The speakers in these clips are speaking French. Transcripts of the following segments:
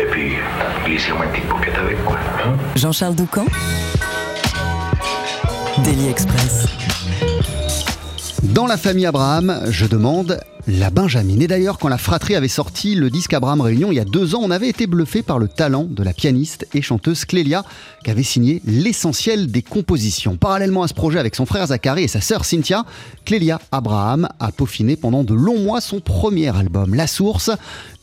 Et puis, glissez-moi une petite paupiette avec, quoi. hein. Jean-Charles Doucan. Daily Express. Dans la famille Abraham, je demande la Benjamine. Et d'ailleurs, quand la fratrie avait sorti le disque Abraham Réunion il y a deux ans, on avait été bluffé par le talent de la pianiste et chanteuse Clélia, qui avait signé l'essentiel des compositions. Parallèlement à ce projet avec son frère Zachary et sa sœur Cynthia, Clélia Abraham a peaufiné pendant de longs mois son premier album, La Source,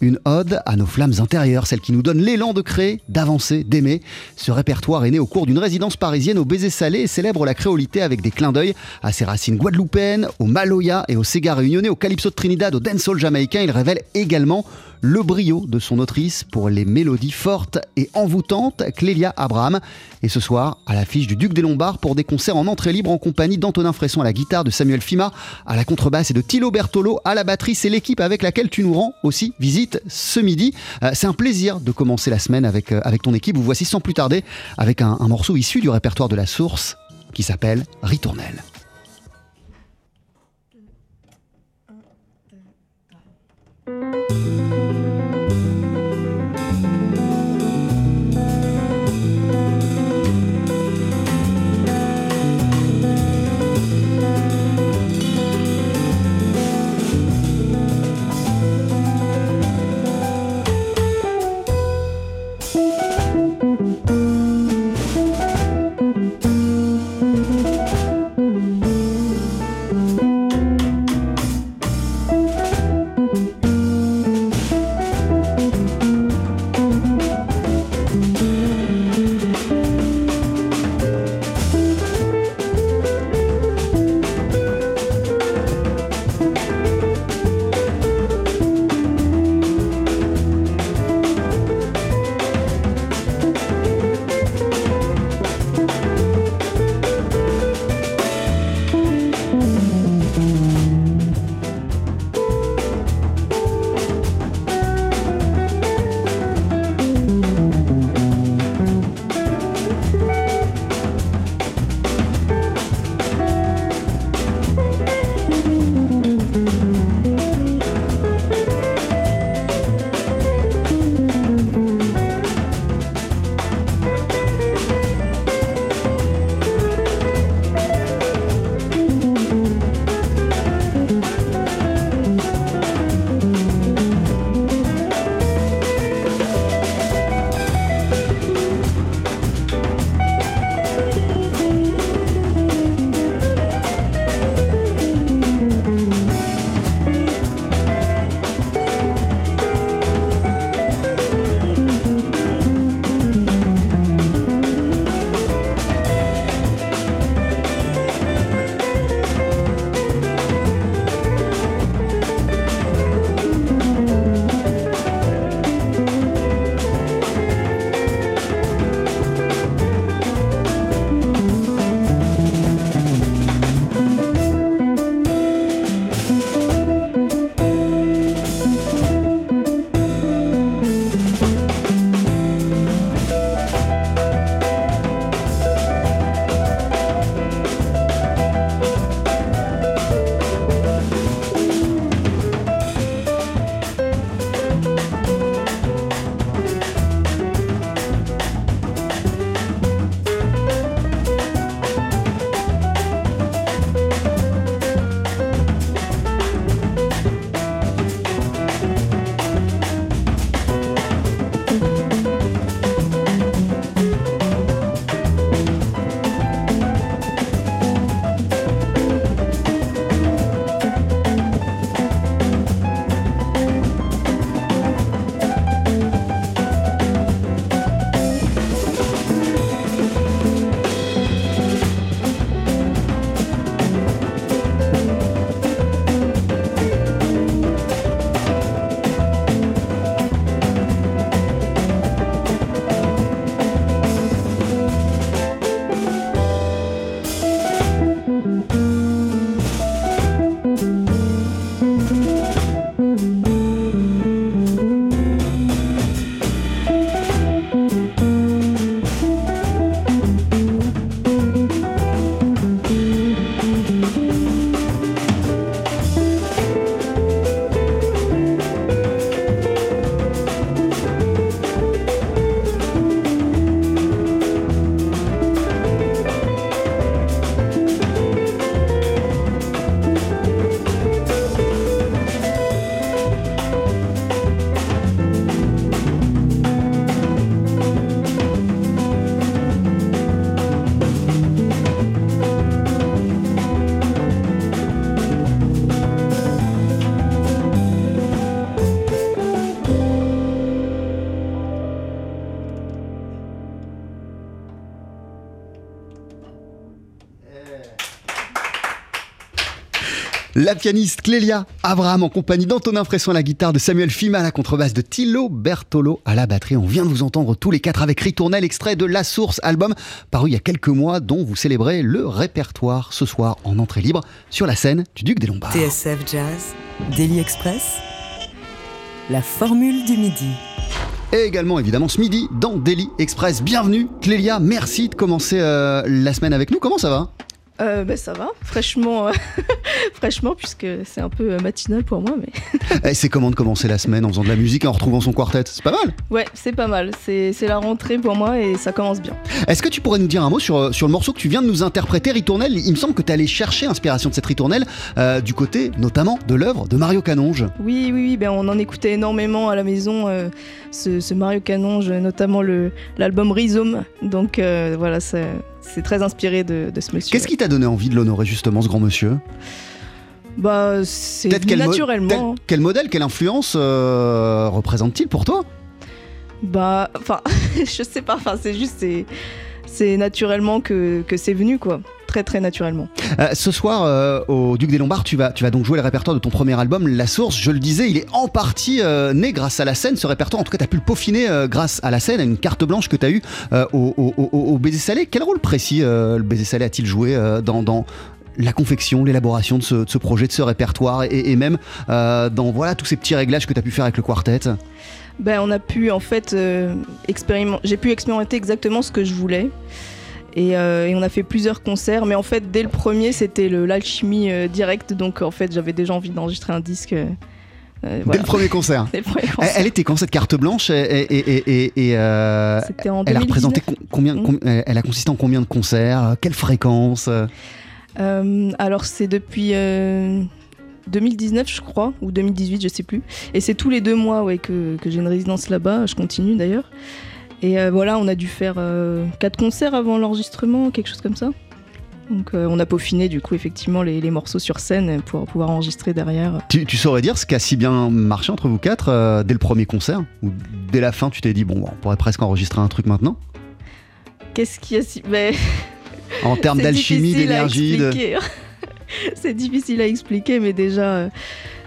une ode à nos flammes intérieures, celle qui nous donne l'élan de créer, d'avancer, d'aimer. Ce répertoire est né au cours d'une résidence parisienne au baiser salé et célèbre la créolité avec des clins d'œil à ses racines guadeloupéennes, au maloya et au Sega réunionnais, au calypso de au dancehall jamaïcain. Il révèle également le brio de son autrice pour les mélodies fortes et envoûtantes, Clélia Abraham. Et ce soir, à l'affiche du Duc des Lombards pour des concerts en entrée libre en compagnie d'Antonin Fresson à la guitare, de Samuel Fima à la contrebasse et de Thilo Bertolo à la batterie. C'est l'équipe avec laquelle tu nous rends aussi visite ce midi. Euh, C'est un plaisir de commencer la semaine avec, euh, avec ton équipe. Vous voici sans plus tarder avec un morceau issu du répertoire de la source qui s'appelle Ritournelle. La pianiste Clélia Abraham en compagnie d'Antonin Fresson à la guitare, de Samuel Fima à la contrebasse, de Thilo Bertolo à la batterie. On vient de vous entendre tous les quatre avec Ritournel, extrait de La Source, album paru il y a quelques mois, dont vous célébrez le répertoire ce soir en entrée libre sur la scène du Duc des Lombards. TSF Jazz, Daily Express, la formule du midi. Et également évidemment ce midi dans Daily Express. Bienvenue Clélia, merci de commencer euh, la semaine avec nous. Comment ça va? Euh, bah, ça va, fraîchement, euh, fraîchement puisque c'est un peu euh, matinal pour moi, mais Eh, C'est comment de commencer la semaine en faisant de la musique et en retrouvant son quartet? C'est pas mal ouais, c'est pas mal. C'est la rentrée pour moi et ça commence bien. Est-ce que tu pourrais nous dire un mot sur, euh, sur le morceau que tu viens de nous interpréter, Ritournelle? Il me semble que tu es allé chercher inspiration de cette Ritournelle euh, du côté notamment de l'œuvre de Mario Canonge. Oui, oui, oui, ben on en écoutait énormément à la maison, ce, ce Mario Canonge, notamment l'album Rhizome. Donc voilà, c'est c'est très inspiré de, de ce monsieur. Qu'est-ce qui t'a donné envie de l'honorer justement, ce grand monsieur? Bah, c'est quel, mo- naturellement. tel- quel modèle, quelle influence euh, représente-t-il pour toi? Bah, enfin, je sais pas, enfin, c'est juste, c'est c'est naturellement que, que c'est venu, quoi. Très, très naturellement. Euh, Ce soir, euh, au Duc des Lombards, tu vas, tu vas donc jouer le répertoire de ton premier album, La Source. Je le disais, il est en partie euh, né grâce à la scène, ce répertoire. En tout cas, tu as pu le peaufiner grâce à la scène, à une carte blanche que tu as eue au, au- au- au Baiser Salé. Quel rôle précis le Baiser Salé a-t-il joué dans, dans la confection, l'élaboration de ce, de ce projet, de ce répertoire et, et même euh, dans voilà, tous ces petits réglages que tu as pu faire avec le quartet? Ben, on a pu, en fait, euh, expérimenter. J'ai pu expérimenter exactement ce que je voulais. Et, euh, et on a fait plusieurs concerts, mais en fait, dès le premier, c'était l'alchimie euh, directe. Donc, en fait, j'avais déjà envie d'enregistrer un disque. euh, euh, Dès le premier concert. Dès le premier Elle, concert. elle était quand cette carte blanche et, en elle a 2019. représenté com- combien, Mm. com- elle a consisté en combien de concerts Quelle fréquence alors c'est depuis euh, 2019 je crois, ou 2018 je sais plus. Et c'est tous les deux mois ouais, que, que j'ai une résidence là-bas, je continue d'ailleurs. Et euh, voilà, on a dû faire euh, quatre concerts avant l'enregistrement, quelque chose comme ça. Donc euh, on a peaufiné du coup effectivement les, les morceaux sur scène pour pouvoir enregistrer derrière. Tu, tu saurais dire ce qui a si bien marché entre vous quatre euh, dès le premier concert Ou dès la fin, tu t'es dit, bon, on pourrait presque enregistrer un truc maintenant? Qu'est-ce qu'il y a si... Ben, En termes d'alchimie, d'énergie de... c'est difficile à expliquer, mais déjà,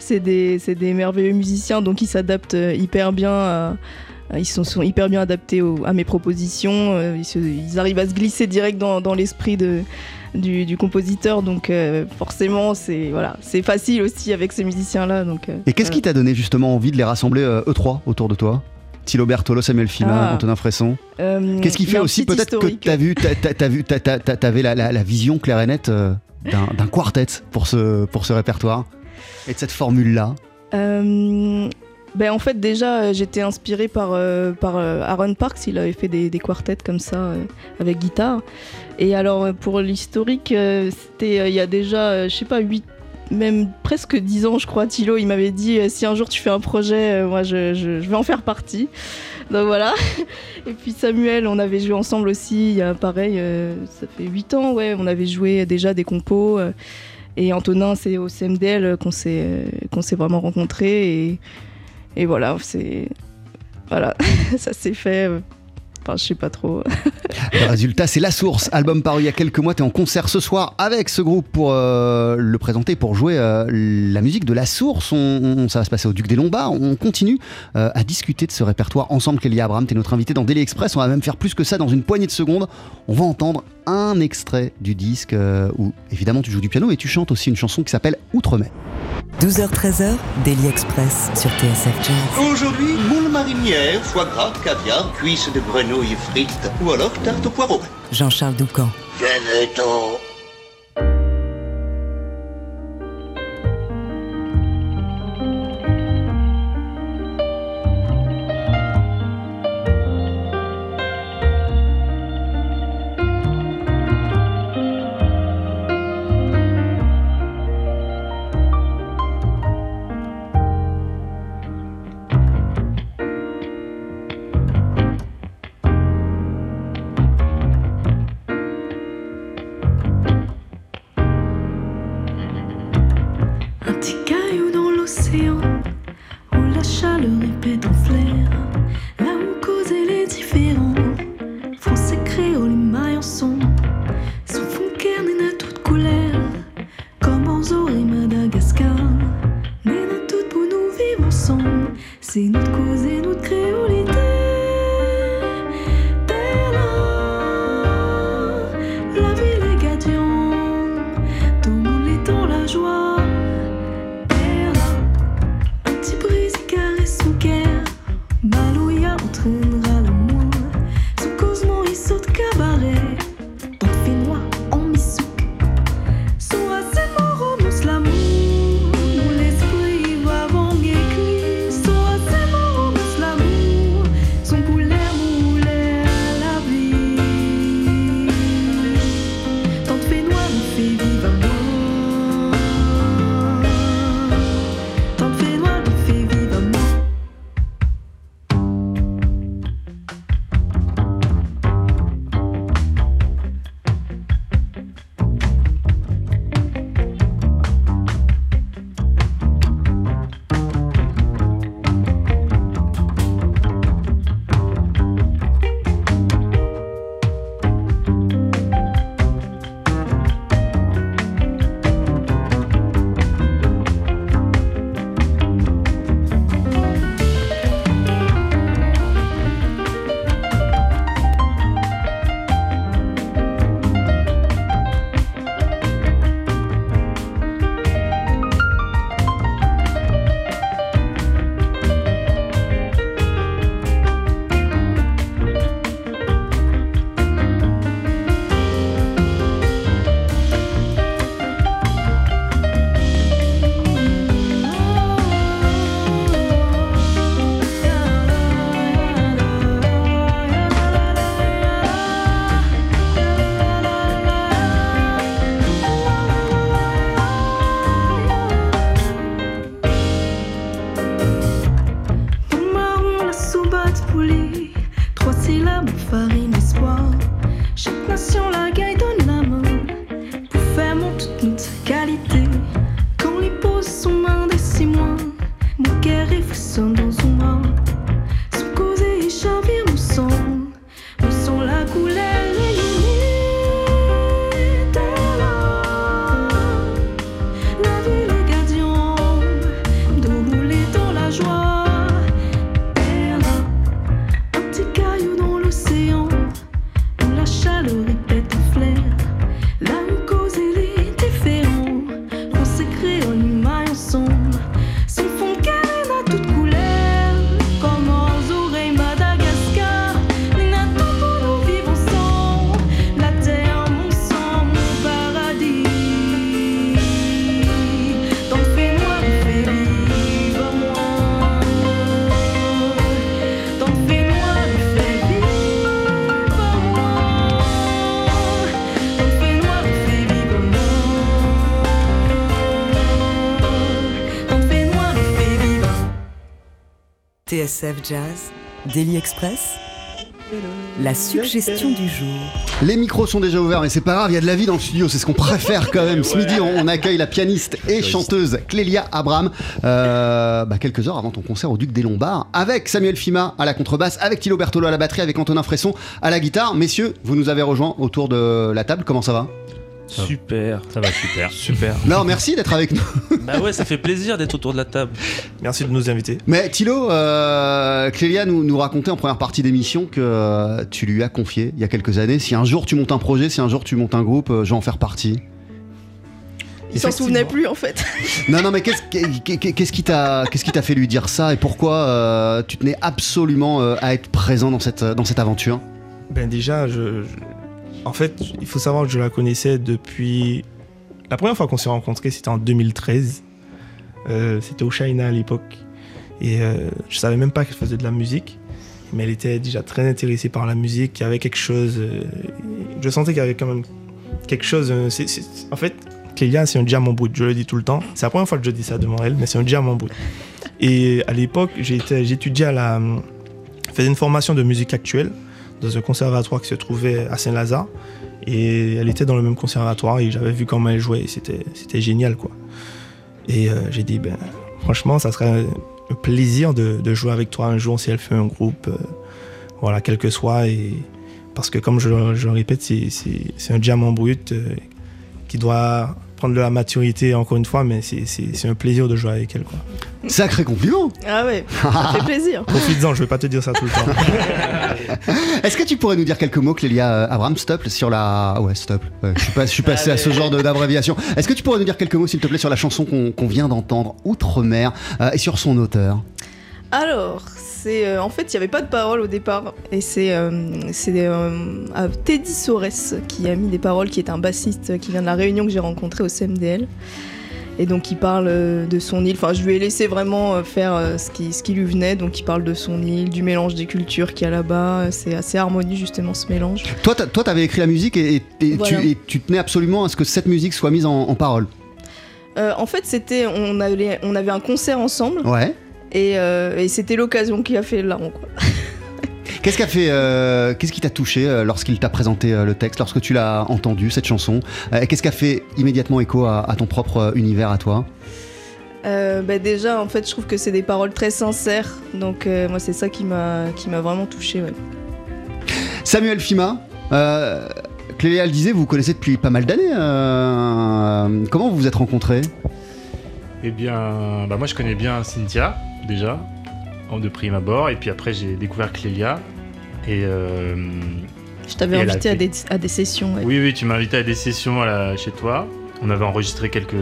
c'est des, des merveilleux musiciens, donc ils s'adaptent hyper bien. à- ils sont, sont hyper bien adaptés au- à mes propositions. euh, Ils, se- ils arrivent à se glisser direct dans, dans l'esprit de, du, du compositeur, donc euh, forcément, c'est voilà, c'est facile aussi avec ces musiciens-là. Donc, euh, Et qu'est-ce qui t'a donné justement envie de les rassembler euh, eux trois autour de toi? Thilo Bertolo, Samuel Fima, Ah. Antonin Fresson. Euh, Qu'est-ce qui fait aussi peut-être que t'as vu, t'as, t'avais la, la- la vision claire et nette euh, d'un, quartet pour ce, pour ce répertoire? Et de cette formule-là? Euh, ben en fait déjà euh, j'étais inspirée par, euh, par euh, Aaron Parks, il avait fait des, des quartets comme ça avec guitare. Et alors pour l'historique, c'était il y a déjà, je sais pas, 8, même presque 10 ans je crois, Thilo il m'avait dit si un jour tu fais un projet, moi je, je- vais en faire partie. Donc voilà. Et puis Samuel, on avait joué ensemble aussi, il y a pareil, ça fait 8 ans, ouais, on avait joué déjà des compos. et Antonin, c'est au CMDL qu'on s'est s'est vraiment rencontrés. Et voilà, c'est. Voilà, ça s'est fait. euh, Enfin, je sais pas trop. Le résultat, c'est La Source, album paru il y a quelques mois. Tu es en concert ce soir avec ce groupe pour euh, le présenter, pour jouer euh, la musique de La Source. On, ça va se passer au Duc des Lombards. On continue à discuter de ce répertoire ensemble. Kélia Abraham, tu es notre invité dans Daily Express. On va même faire plus que ça dans une poignée de secondes. On va entendre un extrait du disque où, évidemment, tu joues du piano et tu chantes aussi une chanson qui s'appelle Outre-mer. 12h-13h, Daily Express sur TSF Jazz. Aujourd'hui, moule marinière, foie gras, caviar, cuisses de grenouille frites ou alors tarte au poireau. Jean-Charles Doucan. Venez-t'en. I'm falling TSF Jazz, Daily Express, la suggestion du jour. Les micros sont déjà ouverts, mais c'est pas grave, il y a de la vie dans le studio, c'est ce qu'on préfère quand même. Ce midi, on, accueille la pianiste et chanteuse Clélia Abraham, euh, bah, quelques heures avant ton concert au Duc des Lombards, avec Samuel Fima à la contrebasse, avec Thilo Bertolo à la batterie, avec Antonin Fresson à la guitare. Messieurs, vous nous avez rejoints autour de la table, comment ça va? Super. Ça va super. Super. Non, merci d'être avec nous. bah ouais, ça fait plaisir d'être autour de la table. Merci de nous inviter. Mais Thilo, euh, Clélia nous, nous racontait en première partie d'émission que euh, tu lui as confié il y a quelques années, si un jour tu montes un projet, si un jour tu montes un groupe, euh, je vais en faire partie. Il s'en souvenait plus en fait. Non, non, mais qu'est-ce qu'est- qu'est-ce qui t'a qu'est-ce qui t'a fait lui dire ça et pourquoi euh, tu tenais absolument euh, à être présent dans cette, dans cette aventure? Ben déjà, je, je- en fait, il faut savoir que je la connaissais depuis... La première fois qu'on s'est rencontrés, c'était en 2013. Euh, c'était au China à l'époque. Et euh, je savais même pas qu'elle faisait de la musique. Mais elle était déjà très intéressée par la musique. Il y avait quelque chose... euh, je sentais qu'il y avait quand même quelque chose... euh, en fait, Clélia, c'est un diamant brut. Je le dis tout le temps. C'est la première fois que je dis ça devant elle, mais c'est un diamant brut. Et à l'époque, j'étudiais à la... je faisais une formation de musique actuelle dans un conservatoire qui se trouvait à Saint-Lazare. Et elle était dans le même conservatoire et j'avais vu comment elle jouait. et C'était, génial, quoi. Et euh, j'ai dit, ben, franchement, ça serait un plaisir de, de jouer avec toi un jour si elle fait un groupe, euh, voilà, quel que soit. Et, parce que, comme je, je le répète, c'est un diamant brut euh, qui doit prendre de la maturité, encore une fois, mais c'est, c'est- c'est un plaisir de jouer avec elle, quoi. Sacré compliment Ah ouais, ça fait plaisir. Profites-en, je vais pas te dire ça tout le temps. Est-ce que tu pourrais nous dire quelques mots, Clélia euh, Abraham, stop, sur la. Ouais, stop. Ouais, je, suis pas, je suis passé à ce genre de- d'abréviation. Est-ce que tu pourrais nous dire quelques mots, s'il te plaît, sur la chanson qu'on qu'on vient d'entendre, Outre-mer, euh, et sur son auteur? Alors, c'est euh, en fait, il n'y avait pas de parole au départ, et c'est euh, c'est, euh, Teddy Sores qui a mis des paroles, qui est un bassiste qui vient de la Réunion que j'ai rencontré au CMDL. Et donc il parle de son île, enfin je lui ai laissé vraiment faire ce, qui, ce qui lui venait, donc il parle de son île, du mélange des cultures qu'il y a là-bas, c'est assez harmonieux justement ce mélange. Toi, toi, t'avais écrit la musique et, et- et Voilà. tu, et tu tenais absolument à ce que cette musique soit mise en, en parole. Euh, en fait c'était, on on avait un concert ensemble, Ouais. Et, euh, et c'était l'occasion qui a fait le larron quoi. Qu'est-ce qu'a fait, euh, qu'est-ce qui t'a touché euh, lorsqu'il t'a présenté euh, le texte, lorsque tu l'as entendu cette chanson? Et Qu'est-ce qui a fait immédiatement écho à, à ton propre univers à toi? Bah déjà, en fait, je trouve que c'est des paroles très sincères. Donc, moi, c'est ça qui m'a qui m'a vraiment touché. Ouais. Samuel Fima, Clélia le disait, vous vous connaissez depuis pas mal d'années. comment vous vous êtes rencontrés? Eh bien, bah moi je connais bien Cynthia déjà, en de prime abord, et puis après j'ai découvert Clélia. Et euh, Je t'avais invité à des, à des sessions. ouais. oui, oui, tu m'as invité à des sessions à la- chez toi. On avait enregistré quelques,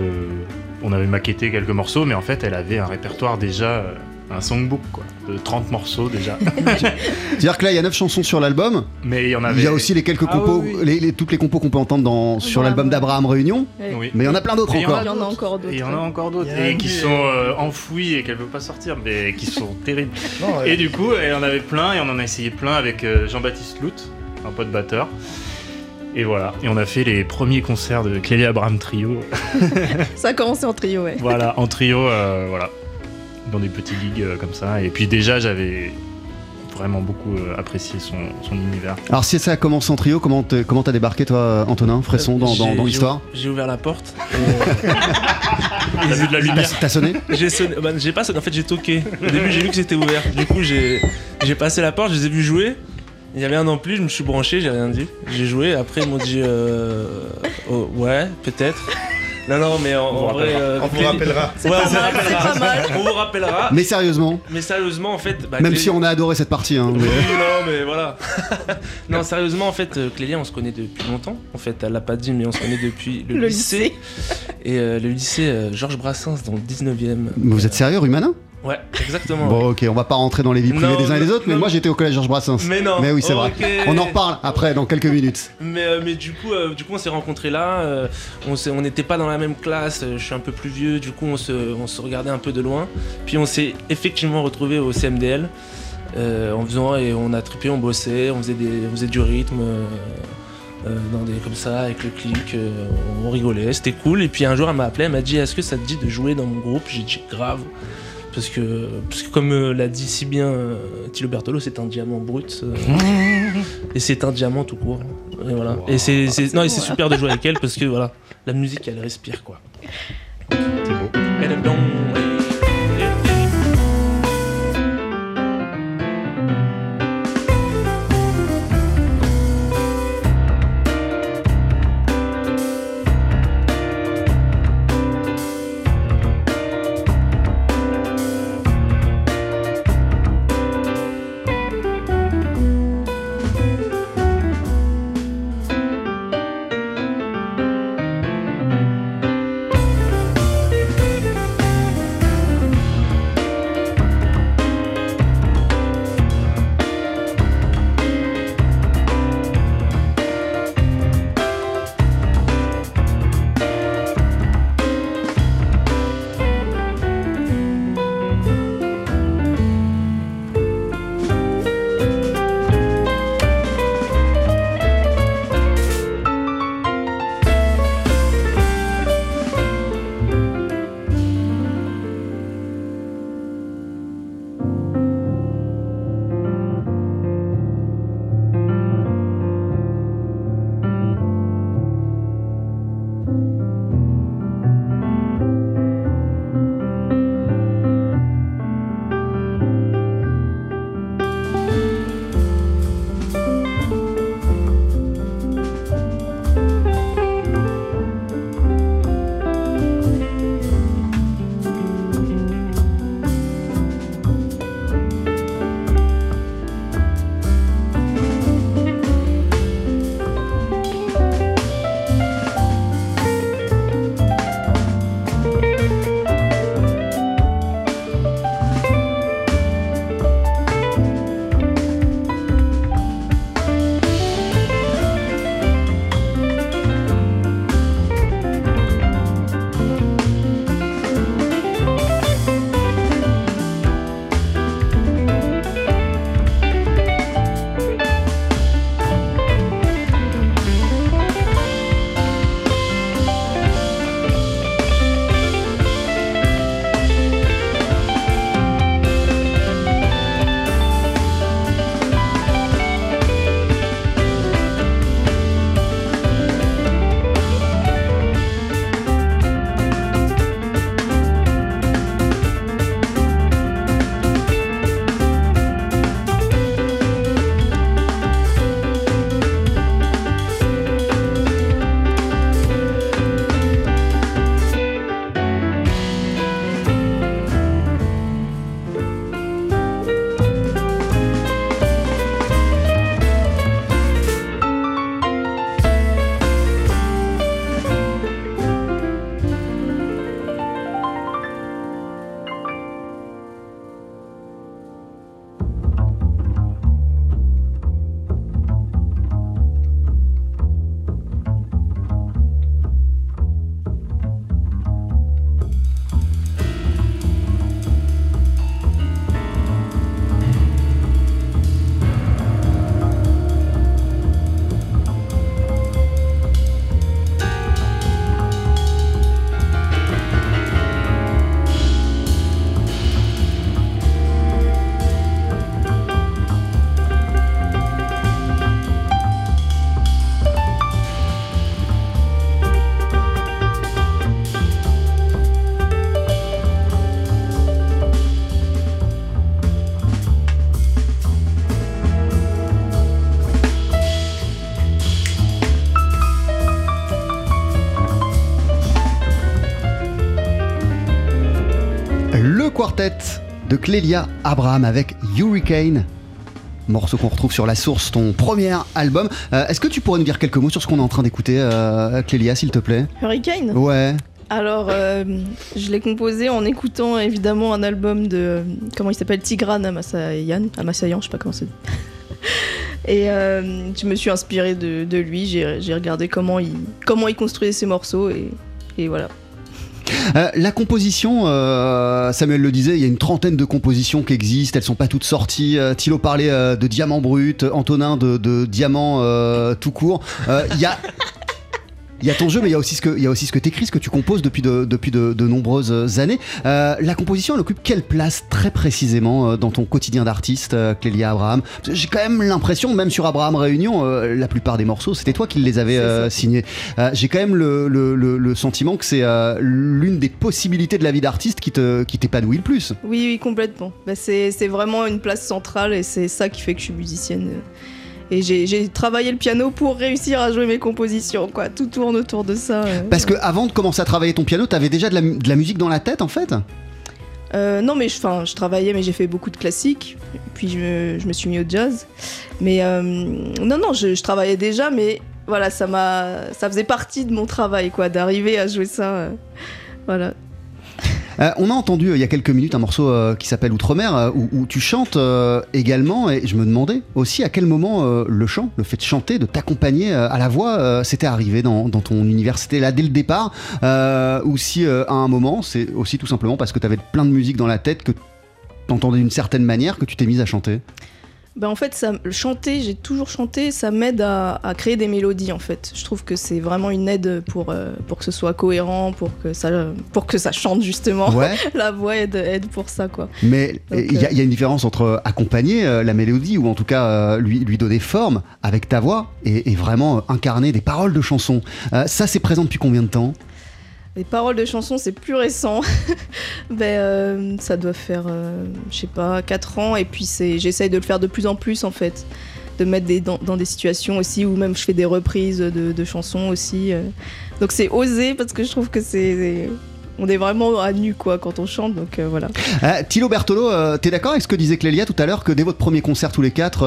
on avait maquetté quelques morceaux, mais en fait elle avait un répertoire déjà, euh, un songbook quoi, de 30 morceaux déjà. C'est-à-dire que là, il y a 9 chansons sur l'album. mais il y en avait. Il y a aussi les quelques Ah compos, oui, oui. Les, les- toutes les compos qu'on peut entendre dans, sur l'album d'Abraham Réunion. Mais il y en a plein d'autres Mais il y en a Il y encore. encore d'autres. Il y en a encore d'autres, Il y et qui sont euh, enfouis et qu'elle veut pas sortir, mais qui sont terribles. Non, ouais. Et du coup, elle en avait plein et on en a essayé plein avec euh, Jean-Baptiste Lout, un pote batteur. Et voilà, et on a fait les premiers concerts de Clélia Abraham Trio. Ça a commencé en trio, ouais. voilà, en trio, euh, voilà, dans des petits gigs euh, comme ça. Et puis déjà, j'avais vraiment beaucoup euh, apprécié son, son univers. Alors si ça a commencé en trio, comment t'es- comment t'as débarqué toi, Antonin Fresson, dans, dans- J'ai- dans j'ai- l'histoire J'ai ouvert la porte. T'as vu de la lumière T'as t'as sonné J'ai sonné, bah, j'ai pas sonné, en fait j'ai toqué. Au début j'ai vu que c'était ouvert. Du coup j'ai j'ai passé la porte, je les ai vus jouer. Il y avait un ampli, je me suis branché, j'ai rien dit. J'ai joué, après ils m'ont dit euh, oh, ouais, peut-être. Non non mais en, On vous en vrai rappellera. euh, On vous rappellera. C'est Ouais, pas on vous mal, c'est rappellera. pas mal. On vous rappellera. Mais sérieusement, Mais sérieusement en fait bah, même Clélie- si on a adoré cette partie, hein, mais- Oui, non, mais voilà. non, sérieusement, en fait, euh, Clélia, on se connaît depuis longtemps. En fait, elle l'a pas dit, mais on se connaît depuis le, Le lycée. Et euh, le lycée euh, Georges Brassens, dans le 19e. Mais vous êtes sérieux, Rumanin Ouais, exactement. Bon, ok, on va pas rentrer dans les vies privées Non, des uns et des autres, mais non. moi j'étais au collège Georges Brassens. Mais non. Mais oui, c'est vrai. ok. On en reparle après, dans quelques minutes. Mais, euh, mais du coup, euh, du coup, on s'est rencontrés là. euh, on n'était pas dans la même classe. je suis un peu plus vieux. Du coup, on se, on se regardait un peu de loin. Puis on s'est effectivement retrouvés au CMDL. en faisant et on a trippé, on bossait, on faisait, des, on faisait du rythme. dans des comme ça avec le clic on rigolait c'était cool et puis un jour elle m'a appelé elle m'a dit est-ce que ça te dit de jouer dans mon groupe? J'ai dit grave parce que, parce que comme euh, l'a dit si bien euh, Thilo Bertolo c'est un diamant brut euh, et c'est un diamant tout court. Et voilà. Et c'est c'est- non et c'est super de jouer avec elle parce que voilà la musique elle respire quoi. C'est beau. elle est quartet de Clélia Abraham avec Hurricane. Morceau qu'on retrouve sur La Source, ton premier album. Euh, Est-ce que tu pourrais nous dire quelques mots sur ce qu'on est en train d'écouter, euh, Clélia, s'il te plaît? Hurricane? Ouais. Alors, euh, je l'ai composé en écoutant évidemment un album de. comment il s'appelle? Tigran Amasayan. Amasayan, je sais pas comment c'est. Et euh, je me suis inspirée de, de lui. J'ai j'ai regardé comment il, comment il construisait ses morceaux et, et voilà. Euh, la composition, euh, Samuel le disait, il y a une trentaine de compositions qui existent, elles sont pas toutes sorties. Euh, Thilo parlait euh, de diamant brut, Antonin de, de diamant tout court. Il y a. Il y a ton jeu, mais il y a aussi ce que, il y a aussi ce que t'écris, ce que tu composes depuis de, depuis de, de nombreuses années. Euh, la composition, elle occupe quelle place très précisément euh, dans ton quotidien d'artiste, euh, Clélia Abraham? J'ai quand même l'impression, même sur Abraham Réunion, euh, la plupart des morceaux, c'était toi qui les avais euh, signés. Euh, J'ai quand même le, le- le- le sentiment que c'est euh, l'une des possibilités de la vie d'artiste qui te qui t'épanouit le plus. Oui, oui, complètement. Bah, c'est c'est vraiment une place centrale et c'est ça qui fait que je suis musicienne. Et j'ai travaillé le piano pour réussir à jouer mes compositions, quoi. Tout tourne autour de ça. euh. Parce que avant de commencer à travailler ton piano, t'avais déjà de la, mu- de la musique dans la tête en fait? Euh, non, mais je, 'fin, je travaillais, mais j'ai fait beaucoup de classiques. Puis je me, je me suis mis au jazz. Mais euh, non, non, je, je travaillais déjà, mais voilà, ça m'a, ça faisait partie de mon travail, quoi, d'arriver à jouer ça. voilà. Euh, on a entendu euh, il y a quelques minutes un morceau euh, qui s'appelle Outre-mer où, tu chantes également et je me demandais aussi à quel moment le chant, le fait de chanter, de t'accompagner à la voix, c'était arrivé dans, ton univers. C'était là dès le départ ou si à un moment c'est aussi tout simplement parce que tu avais plein de musique dans la tête que t'entendais d'une certaine manière que tu t'es mise à chanter? Ben en fait, ça, chanter, j'ai toujours chanté, ça m'aide à, à créer des mélodies en fait. Je trouve que c'est vraiment une aide pour, euh, pour que ce soit cohérent, pour que ça, pour que ça chante justement. Ouais. La voix aide, aide pour ça quoi. Mais Donc, il y, a- euh, il y a une différence entre accompagner euh, la mélodie ou en tout cas lui, lui donner forme avec ta voix et, et vraiment incarner des paroles de chansons. Ça c'est présent depuis combien de temps? Les paroles de chansons, c'est plus récent. ben, euh, ça doit faire, euh, je sais pas, 4 ans. Et puis j'essaye de le faire de plus en plus en fait. De mettre des, dans, des situations aussi où même je fais des reprises de, chansons aussi. euh. Donc c'est osé parce que je trouve que c'est. On est vraiment à nu quoi quand on chante, donc euh, voilà. Thilo Bertolo, t'es d'accord avec ce que disait Clélia tout à l'heure que dès votre premier concert tous les quatre,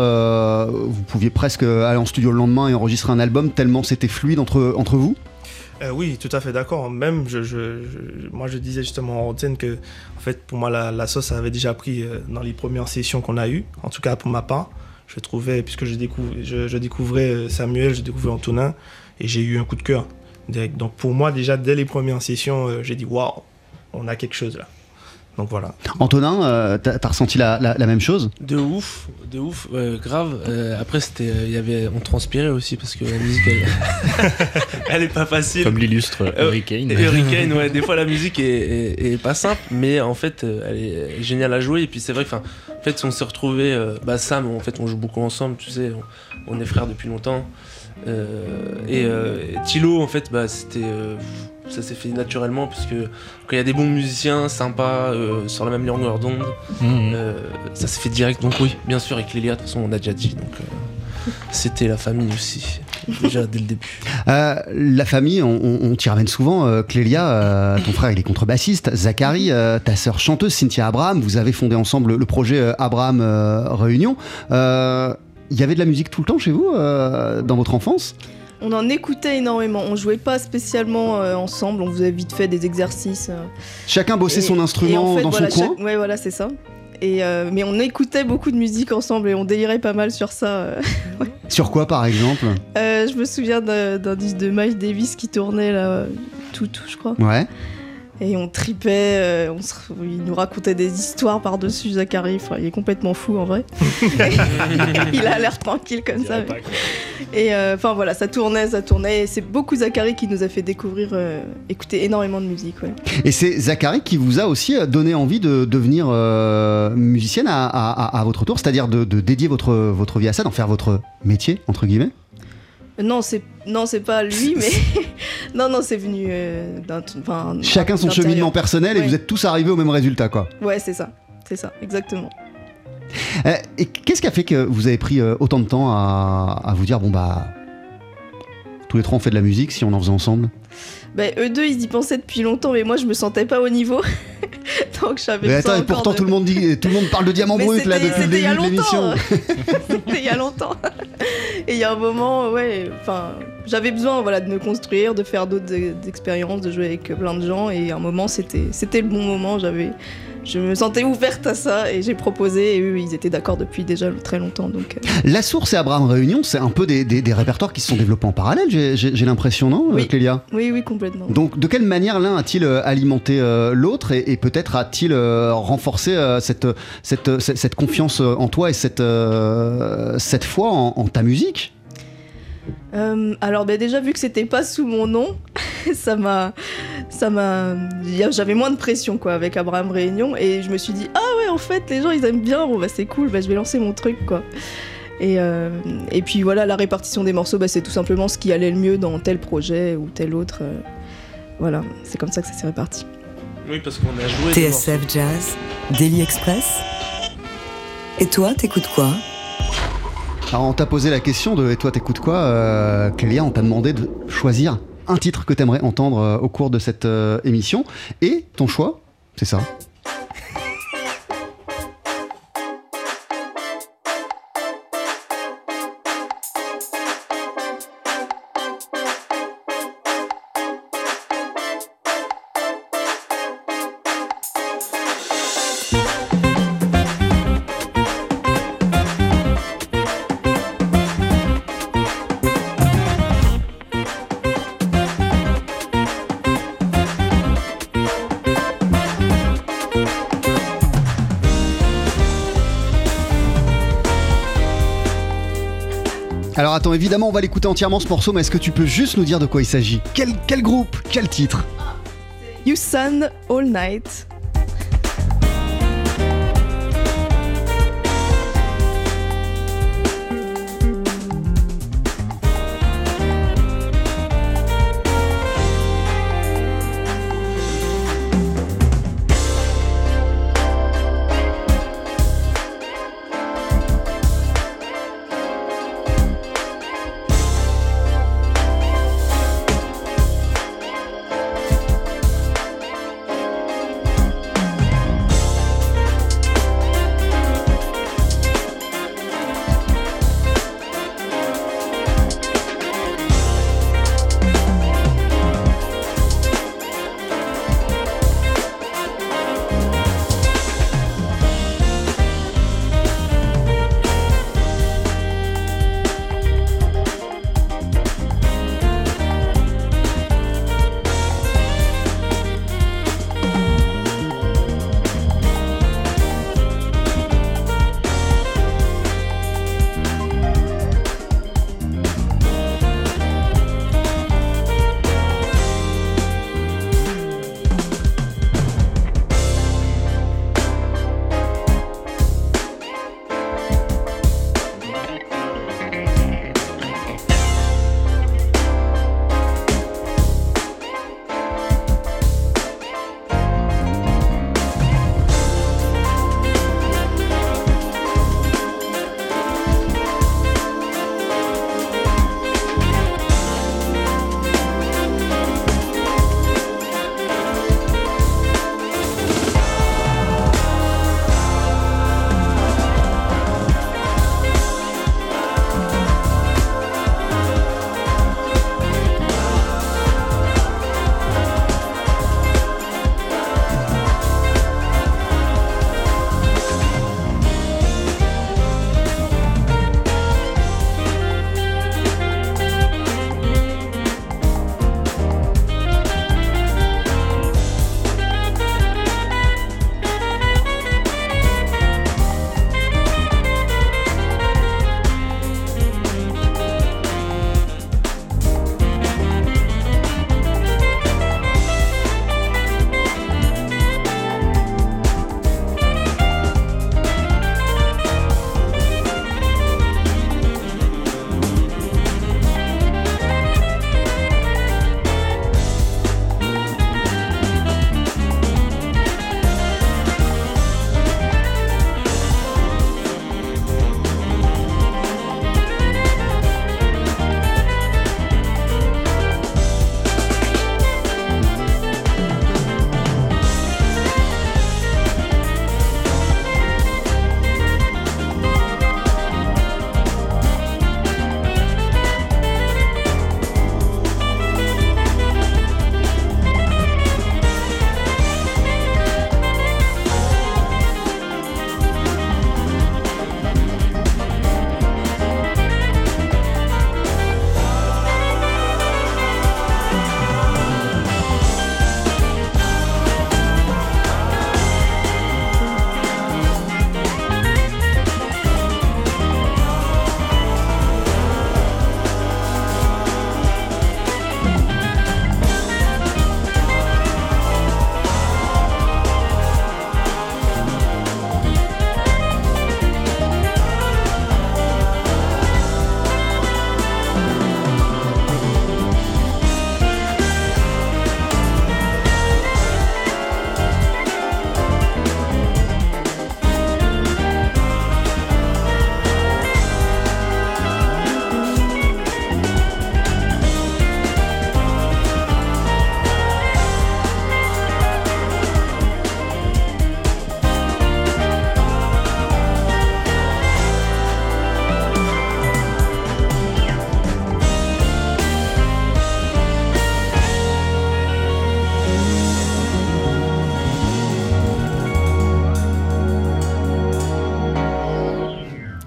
vous pouviez presque aller en studio le lendemain et enregistrer un album tellement c'était fluide entre, entre vous? Euh, oui, tout à fait d'accord. Même, moi, je disais justement en antenne que, en fait, pour moi, la, sauce avait déjà pris euh, dans les premières sessions qu'on a eues. En tout cas, pour ma part, je trouvais, puisque je, découvrais euh, Samuel, je découvrais Antonin, et j'ai eu un coup de cœur. Donc, pour moi, déjà, dès les premières sessions, j'ai dit, waouh, on a quelque chose là. Donc voilà. Antonin, euh, t'as ressenti la, la- la même chose? De ouf, de ouf, grave. Euh, après, c'était, euh, il y avait, on transpirait aussi parce que la musique, elle, elle est pas facile. Comme l'illustre Euh, Hurricane. Hurricane, ouais. Des fois, la musique est, est- est pas simple, mais en fait, elle est, géniale à jouer. Et puis, c'est vrai que, enfin, en fait, on s'est retrouvés, euh, bah, Sam, en fait, on joue beaucoup ensemble, tu sais, on, on est frères depuis longtemps. Euh, et euh, Thilo, en fait, bah, c'était, euh, ça s'est fait naturellement parce que quand il y a des bons musiciens sympas euh, sur la même longueur d'onde, Mhm. euh, ça s'est fait direct. Donc oui, bien sûr, avec Lélia, de toute façon, on a déjà dit. Donc euh, c'était la famille aussi, déjà dès le début. La famille, on, on- on t'y ramène souvent. Clélia, ton frère, il est contrebassiste. Zachary, ta sœur chanteuse, Cynthia Abraham, vous avez fondé ensemble le projet Abraham Réunion. Il y avait de la musique tout le temps chez vous, dans votre enfance? On en écoutait énormément. On jouait pas spécialement euh, ensemble. On faisait vite fait des exercices. euh. Chacun bossait Et- son et instrument en fait, dans voilà, son coin chaque- Ouais, voilà, c'est ça. Et euh, mais on écoutait beaucoup de musique ensemble et on délirait pas mal sur ça. euh. Sur quoi, par exemple? Euh, je me souviens d'un d'un disque de Miles Davis qui tournait là, tout, tout, je crois. Ouais. Et on tripait, euh, on se- il nous racontait des histoires par-dessus Zachary. Enfin, il est complètement fou en vrai. il a l'air tranquille comme ça. Et euh, enfin voilà, ça tournait, ça tournait. Et c'est beaucoup Zachary qui nous a fait découvrir, euh, écouter énormément de musique. Ouais. Et c'est Zachary qui vous a aussi donné envie de devenir euh, musicienne à, à- à- à votre tour, c'est-à-dire de, de dédier votre, votre vie à ça, d'en faire votre métier, entre guillemets? Non, c'est non, c'est pas lui, mais non, non, c'est venu euh, d'un. enfin, Chacun son cheminement personnel et Ouais. vous êtes tous arrivés au même résultat, quoi. Ouais, c'est ça, c'est ça, exactement. Euh, et qu'est-ce qui a fait que vous avez pris euh, autant de temps à, à vous dire, bon bah, tous les trois on fait de la musique si on en faisait ensemble? Bah, eux deux, ils y pensaient depuis longtemps, mais moi, je me sentais pas au niveau. Donc j'avais Mais attends, et pourtant de- tout le monde dit, tout le monde parle de diamant Mais brut là depuis le c'était il y a début de l'émission. longtemps. C'était il y a longtemps. Et il y a un moment, ouais, enfin, j'avais besoin, voilà, de me construire, de faire d'autres e- expériences, de jouer avec plein de gens. Et à un moment, c'était, c'était le bon moment. J'avais, je me sentais ouverte à ça et j'ai proposé. Et eux, ils étaient d'accord depuis déjà très longtemps. Donc, euh, La Source et Abraham Réunion, c'est un peu des, des- des répertoires qui se sont développés en parallèle, j'ai- l'impression, non, euh, Oui. Clélia? Oui, oui, complètement. Donc, de quelle manière l'un a-t-il euh, alimenté euh, l'autre et, et peut-être a-t-il euh, renforcé euh, cette, cette, cette, cette confiance euh, en toi et cette, euh, cette foi en, en ta musique? Euh, alors bah, déjà vu que c'était pas sous mon nom, ça m'a, ça m'a, y a- j'avais moins de pression quoi avec Abraham Réunion et je me suis dit ah ouais en fait les gens ils aiment bien, bon bah c'est cool, bah je vais lancer mon truc quoi. Et, euh, et puis voilà la répartition des morceaux, bah, c'est tout simplement ce qui allait le mieux dans tel projet ou tel autre. euh, voilà, c'est comme ça que ça s'est réparti. Oui, parce qu'on a joué. TSF Jazz, Daily Express. Et toi, t'écoutes quoi? Alors, on t'a posé la question de Et toi, t'écoutes quoi euh, on t'a demandé de choisir un titre que t'aimerais entendre euh, au cours de cette euh, émission. Et ton choix, c'est ça. Évidemment, on va l'écouter entièrement ce morceau, mais est-ce que tu peux juste nous dire de quoi il s'agit? Quel, quel groupe? Quel titre? You Sun All Night.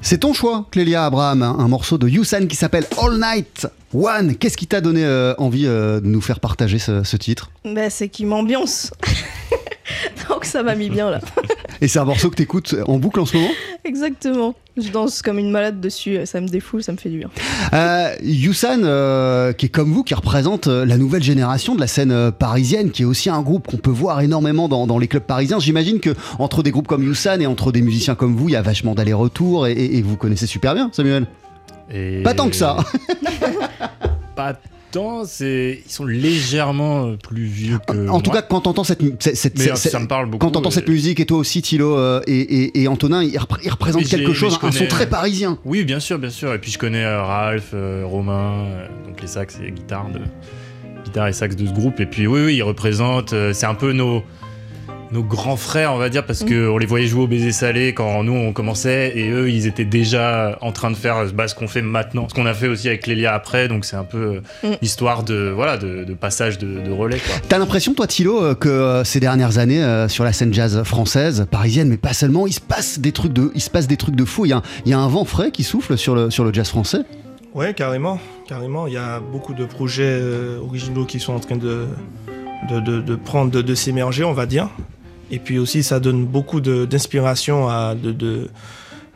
C'est ton choix, Clélia Abraham, hein, un morceau de Yusan qui s'appelle All Night One. Qu'est-ce qui t'a donné euh, envie euh, de nous faire partager ce, ce titre Bah, c'est qu'il m'ambiance. Donc ça m'a mis bien là. Et c'est un morceau que t'écoutes en boucle en ce moment? Exactement. Je danse comme une malade dessus, ça me défoule, ça me fait du bien. Euh, Yusan, euh, qui est comme vous, qui représente euh, la nouvelle génération de la scène euh, parisienne, qui est aussi un groupe qu'on peut voir énormément dans, dans les clubs parisiens. J'imagine que entre des groupes comme Yusan et entre des musiciens comme vous, il y a vachement d'allers-retours et, et- et vous connaissez super bien, Samuel. Et- Pas tant que ça. Pas c'est ils sont légèrement euh, plus vieux que. En tout cas, quand t'entends cette, cette, cette- Mais, cette- ça me parle beaucoup, quand t'entends euh, cette musique et toi aussi, Thilo euh, et, et- et Antonin, ils, repré- ils représentent quelque chose, un son très parisien. Oui, bien sûr, bien sûr. Et puis je connais euh, Ralph, euh, Romain, donc les sax et guitare de guitare et sax de ce groupe. Et puis oui, oui, ils représentent. c'est un peu nos nos grands frères, on va dire, parce Mm. que on les voyait jouer au baiser salé quand nous on commençait, et eux ils étaient déjà en train de faire bah, ce qu'on fait maintenant, ce qu'on a fait aussi avec Lélia après. Donc c'est un peu euh, Mm. histoire de voilà de, de passage de, de relais. Quoi. T'as l'impression, toi, Thilo, euh, que euh, ces dernières années, euh, sur la scène jazz française, parisienne, mais pas seulement, il se passe des trucs de, il se passe des trucs de fou. Il y a, un- il y a un vent frais qui souffle sur le, sur le jazz français? Ouais, carrément, carrément. Il y a beaucoup de projets euh, originaux qui sont en train de, de, de- de prendre, de, de s'émerger, on va dire. Et puis aussi, ça donne beaucoup d'inspiration à de, de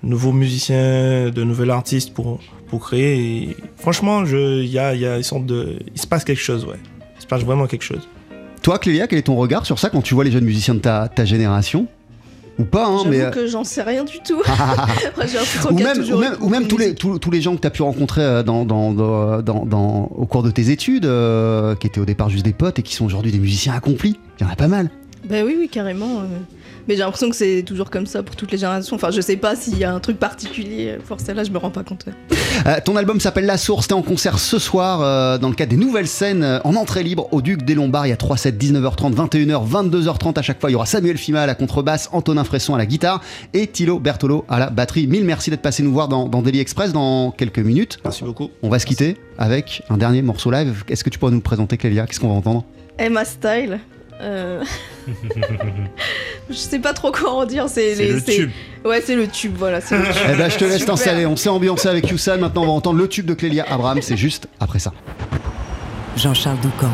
nouveaux musiciens, de nouveaux artistes pour, pour créer. Et franchement, je- il y a, il y a une sorte de, il se passe quelque chose, ouais. Il se passe vraiment quelque chose. Toi, Clélia, quel est ton regard sur ça quand tu vois les jeunes musiciens de ta, ta génération? Ou pas, hein, mais. euh, que j'en sais rien du tout. Ou même, toujours ou même, une- ou même une tous, les, musique. tous, tous les gens que tu as pu rencontrer euh, dans, dans, dans, dans- dans- au cours de tes études, euh, qui étaient au départ juste des potes et qui sont aujourd'hui des musiciens accomplis. Il y en a pas mal. Bah oui, oui, carrément. euh. Mais j'ai l'impression que c'est toujours comme ça pour toutes les générations. Enfin, je sais pas s'il y a un truc particulier pour celle-là, je me rends pas compte. Euh, ton album s'appelle La Source, t'es en concert ce soir euh, dans le cadre des nouvelles scènes euh, en entrée libre au Duc des Lombards. Il y a 3 sets, 19h30, 21h, 22h30 à chaque fois. Il y aura Samuel Fima à la contrebasse, Antonin Fresson à la guitare et Thilo Bertolo à la batterie. Mille merci d'être passé nous voir dans, dans Daily Express dans quelques minutes. Merci beaucoup. On va se quitter avec un dernier morceau live. Est-ce que tu pourrais nous le présenter, Clélia? Qu'est-ce qu'on va entendre? Emma Style. Euh, je sais pas trop quoi en dire. C'est le tube. Ouais, c'est le tube, voilà. c'est le tube. Eh ben, je te laisse t'installer. On s'est ambiancé avec Youssan. Maintenant, on va entendre le tube de Clélia Abraham. C'est juste après ça. Jean-Charles Doucan,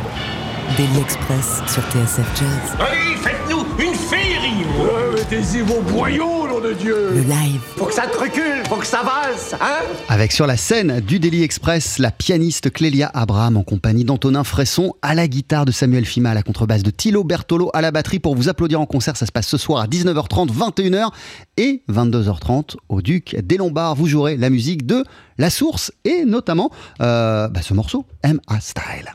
Daily Express sur TSF Jazz. Allez, faites-nous une féerie Mettez-y vos boyaux, nom de Dieu Le live. Faut que ça te recule, faut que ça valse, hein Avec sur la scène du Daily Express, la pianiste Clélia Abraham en compagnie d'Antonin Fresson à la guitare, de Samuel Fima à la contrebasse, de Thilo Bertolo à la batterie pour vous applaudir en concert. Ça se passe ce soir à 19h30, 21h et 22h30 au Duc des Lombards. Vous jouerez la musique de La Source et notamment euh, bah, ce morceau, M.A. Style.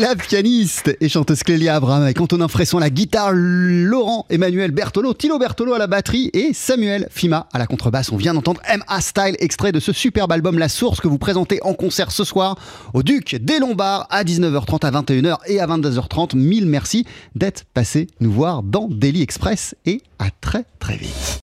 La pianiste et chanteuse Clélia Abraham avec Antonin Fresson à la guitare, Laurent Emmanuel Bertolo, Thilo Bertolo à la batterie et Samuel Fima à la contrebasse. On vient d'entendre MA Style, extrait de ce superbe album La Source que vous présentez en concert ce soir au Duc des Lombards à 19h30, à 21h et à 22h30. Mille merci d'être passé nous voir dans Daily Express et à très très vite.